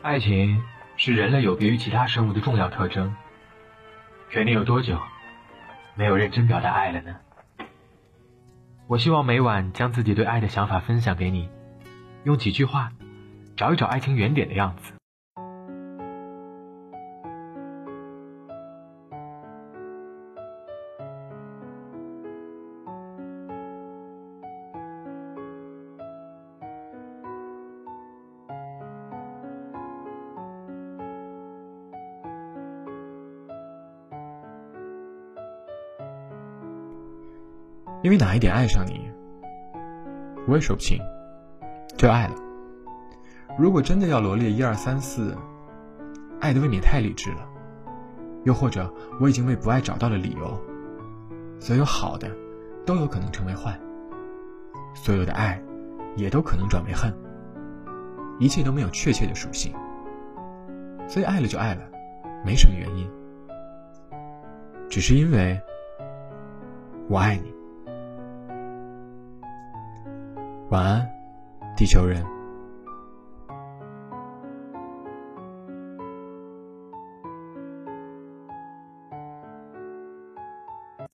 爱情是人类有别于其他生物的重要特征。可你有多久没有认真表达爱了呢？我希望每晚将自己对爱的想法分享给你，用几句话找一找爱情原点的样子。因为哪一点爱上你，我也说不清，就爱了。如果真的要罗列一二三四，爱的未免太理智了。又或者我已经为不爱找到了理由，所有好的都有可能成为坏，所有的爱也都可能转为恨，一切都没有确切的属性。所以爱了就爱了，没什么原因，只是因为我爱你。晚安，地球人。